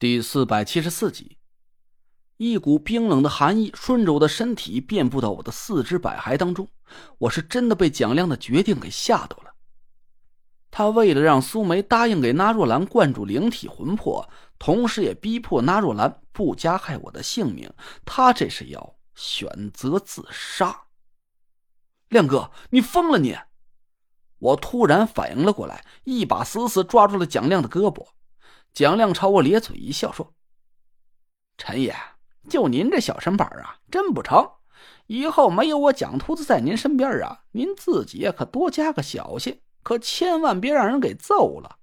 第四百七十四集，一股冰冷的寒意顺着我的身体遍布到我的四肢百骸当中。我是真的被蒋亮的决定给吓到了。他为了让苏梅答应给纳若兰灌注灵体魂魄，同时也逼迫纳若兰不加害我的性命，他这是要选择自杀。亮哥，你疯了你！我突然反应了过来，一把死死抓住了蒋亮的胳膊。蒋亮朝我咧嘴一笑，说：“陈爷，就您这小身板啊，真不成。以后没有我蒋秃子在您身边啊，您自己可多加个小心，可千万别让人给揍了。”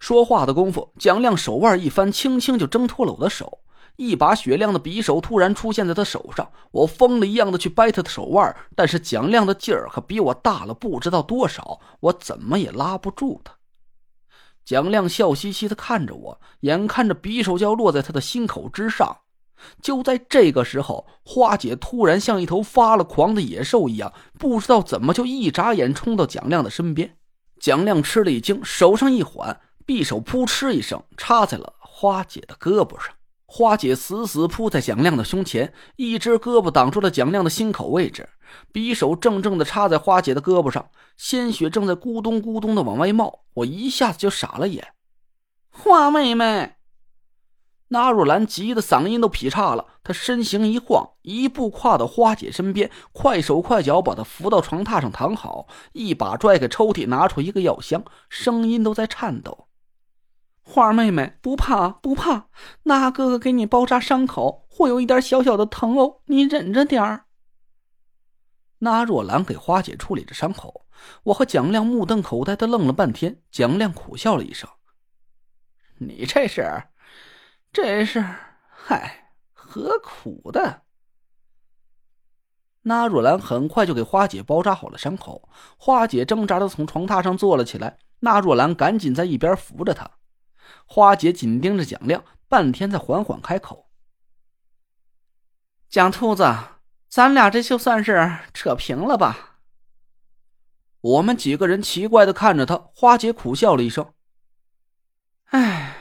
说话的功夫，蒋亮手腕一翻，轻轻就挣脱了我的手。一把雪亮的匕首突然出现在他手上，我疯了一样的去掰他的手腕，但是蒋亮的劲儿可比我大了不知道多少，我怎么也拉不住他。蒋亮笑嘻嘻的看着我，眼看着匕首就要落在他的心口之上。就在这个时候，花姐突然像一头发了狂的野兽一样，不知道怎么就一眨眼冲到蒋亮的身边。蒋亮吃了一惊，手上一缓，匕首扑哧一声插在了花姐的胳膊上。花姐死死扑在蒋亮的胸前，一只胳膊挡住了蒋亮的心口位置。匕首正正的插在花姐的胳膊上，鲜血正在咕咚咕咚的往外冒。我一下子就傻了眼。花妹妹，纳若兰急得嗓音都劈叉了。她身形一晃，一步跨到花姐身边，快手快脚把她扶到床榻上躺好，一把拽开抽屉，拿出一个药箱，声音都在颤抖。花妹妹，不怕不怕，那哥哥给你包扎伤口，会有一点小小的疼哦，你忍着点儿。那若兰给花姐处理着伤口，我和蒋亮目瞪口呆的愣了半天。蒋亮苦笑了一声：“你这是，这是，嗨，何苦的？”那若兰很快就给花姐包扎好了伤口，花姐挣扎的从床榻上坐了起来。那若兰赶紧在一边扶着她，花姐紧盯着蒋亮，半天才缓缓开口：“蒋秃子。”咱俩这就算是扯平了吧？我们几个人奇怪的看着他，花姐苦笑了一声：“哎，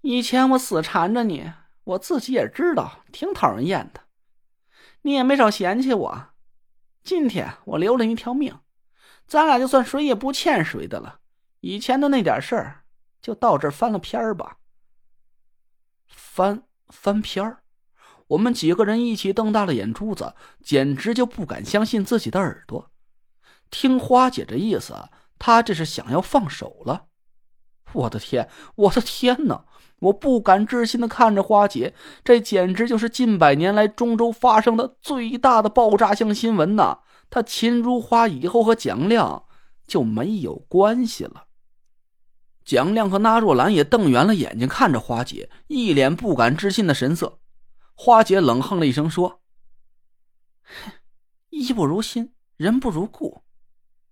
以前我死缠着你，我自己也知道挺讨人厌的，你也没少嫌弃我。今天我留了一条命，咱俩就算谁也不欠谁的了。以前的那点事儿，就到这翻了篇儿吧。翻翻篇儿。”我们几个人一起瞪大了眼珠子，简直就不敢相信自己的耳朵。听花姐这意思，她这是想要放手了。我的天，我的天哪！我不敢置信的看着花姐，这简直就是近百年来中州发生的最大的爆炸性新闻呐！她秦如花以后和蒋亮就没有关系了。蒋亮和那若兰也瞪圆了眼睛看着花姐，一脸不敢置信的神色。花姐冷哼了一声，说：“衣不如新，人不如故。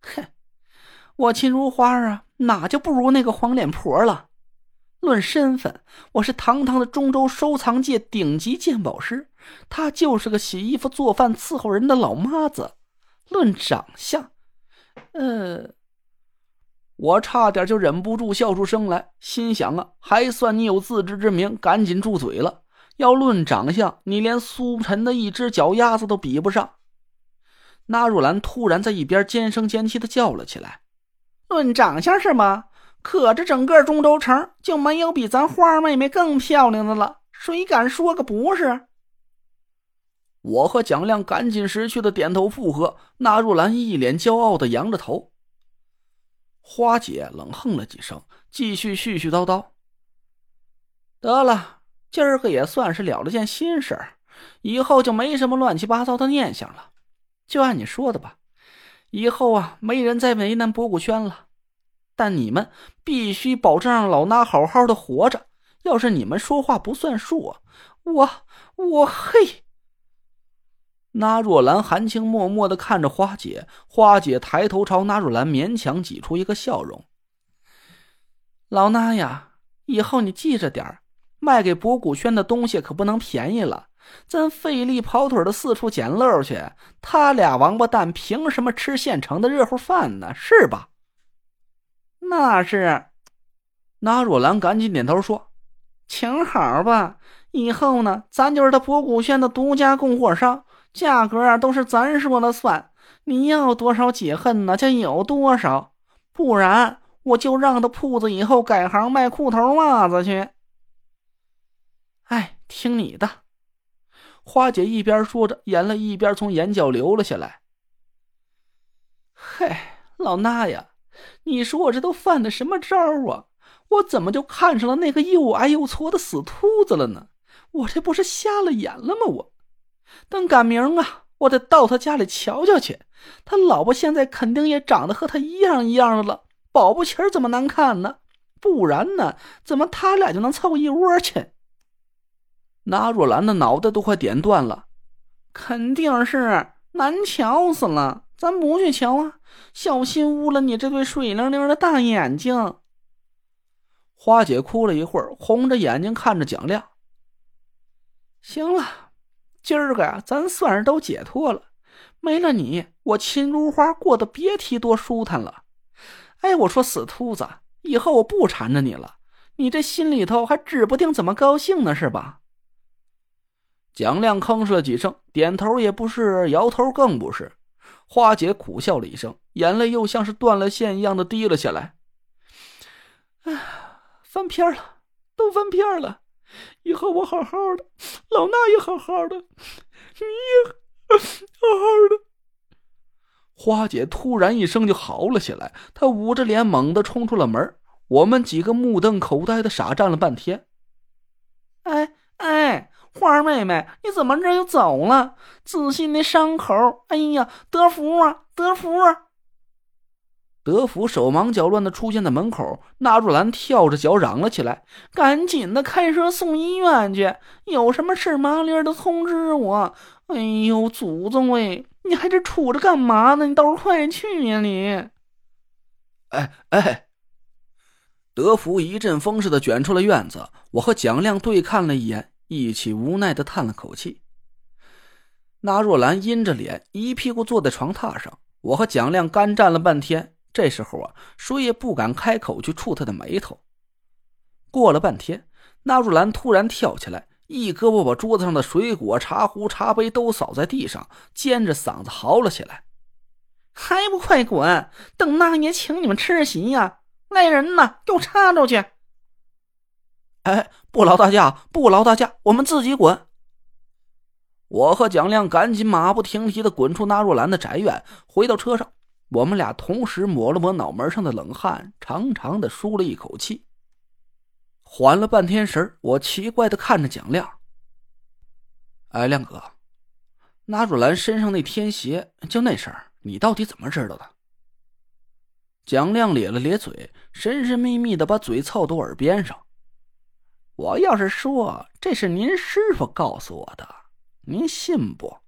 哼，我秦如花啊，哪就不如那个黄脸婆了？论身份，我是堂堂的中州收藏界顶级鉴宝师，她就是个洗衣服、做饭、伺候人的老妈子。论长相，呃，我差点就忍不住笑出声来，心想啊，还算你有自知之明，赶紧住嘴了。”要论长相，你连苏晨的一只脚丫子都比不上。纳若兰突然在一边尖声尖气的叫了起来：“论长相是吗？可这整个中州城就没有比咱花妹妹更漂亮的了，谁敢说个不是？”我和蒋亮赶紧识趣的点头附和。纳若兰一脸骄傲的扬着头。花姐冷哼了几声，继续絮絮叨叨：“得了。”今儿个也算是了了件心事儿，以后就没什么乱七八糟的念想了。就按你说的吧，以后啊，没人再为难博古轩了。但你们必须保证让老衲好好的活着。要是你们说话不算数，我我嘿。那若兰含情脉脉的看着花姐，花姐抬头朝那若兰勉强挤出一个笑容：“老衲呀，以后你记着点儿。”卖给博古轩的东西可不能便宜了，咱费力跑腿的四处捡漏去，他俩王八蛋凭什么吃现成的热乎饭呢？是吧？那是。那若兰赶紧点头说：“请好吧，以后呢，咱就是他博古轩的独家供货商，价格啊都是咱说了算，你要多少解恨呢就有多少，不然我就让他铺子以后改行卖裤头袜子去。哎，听你的。花姐一边说着，眼泪一边从眼角流了下来。嗨，老衲呀，你说我这都犯的什么招啊？我怎么就看上了那个又矮又矬的死秃子了呢？我这不是瞎了眼了吗？我等赶明啊，我得到他家里瞧瞧去。他老婆现在肯定也长得和他一样一样的了，保不齐怎么难看呢？不然呢，怎么他俩就能凑一窝去？那若兰的脑袋都快点断了，肯定是难瞧死了。咱不去瞧啊，小心污了你这对水灵灵的大眼睛。花姐哭了一会儿，红着眼睛看着蒋亮。行了，今儿个呀，咱算是都解脱了。没了你，我秦如花过得别提多舒坦了。哎，我说死秃子，以后我不缠着你了，你这心里头还指不定怎么高兴呢，是吧？蒋亮吭哧了几声，点头也不是，摇头更不是。花姐苦笑了一声，眼泪又像是断了线一样的滴了下来。唉，翻篇了，都翻篇了。以后我好好的，老衲也好好的，你也好好的。花姐突然一声就嚎了起来，她捂着脸猛地冲出了门。我们几个目瞪口呆的傻站了半天。哎哎！花妹妹，你怎么这就走了？仔细那伤口，哎呀，德福啊，德福！德福手忙脚乱的出现在门口，纳若兰跳着脚嚷了起来：“赶紧的，开车送医院去！有什么事麻利的通知我！”哎呦，祖宗喂，你还这杵着干嘛呢？你倒是快去呀你！哎哎！德福一阵风似的卷出了院子，我和蒋亮对看了一眼。一起无奈的叹了口气。那若兰阴着脸，一屁股坐在床榻上。我和蒋亮干站了半天，这时候啊，谁也不敢开口去触他的眉头。过了半天，那若兰突然跳起来，一胳膊把桌子上的水果、茶壶、茶杯都扫在地上，尖着嗓子嚎了起来：“还不快滚！等那爷请你们吃席呀！来人呐，给我插出去！”哎，不劳大驾，不劳大驾，我们自己滚。我和蒋亮赶紧马不停蹄的滚出纳若兰的宅院，回到车上，我们俩同时抹了抹脑门上的冷汗，长长的舒了一口气，缓了半天神我奇怪的看着蒋亮。哎，亮哥，纳若兰身上那天鞋，就那事儿，你到底怎么知道的？蒋亮咧了咧嘴，神神秘秘的把嘴凑到耳边上。我要是说这是您师傅告诉我的，您信不？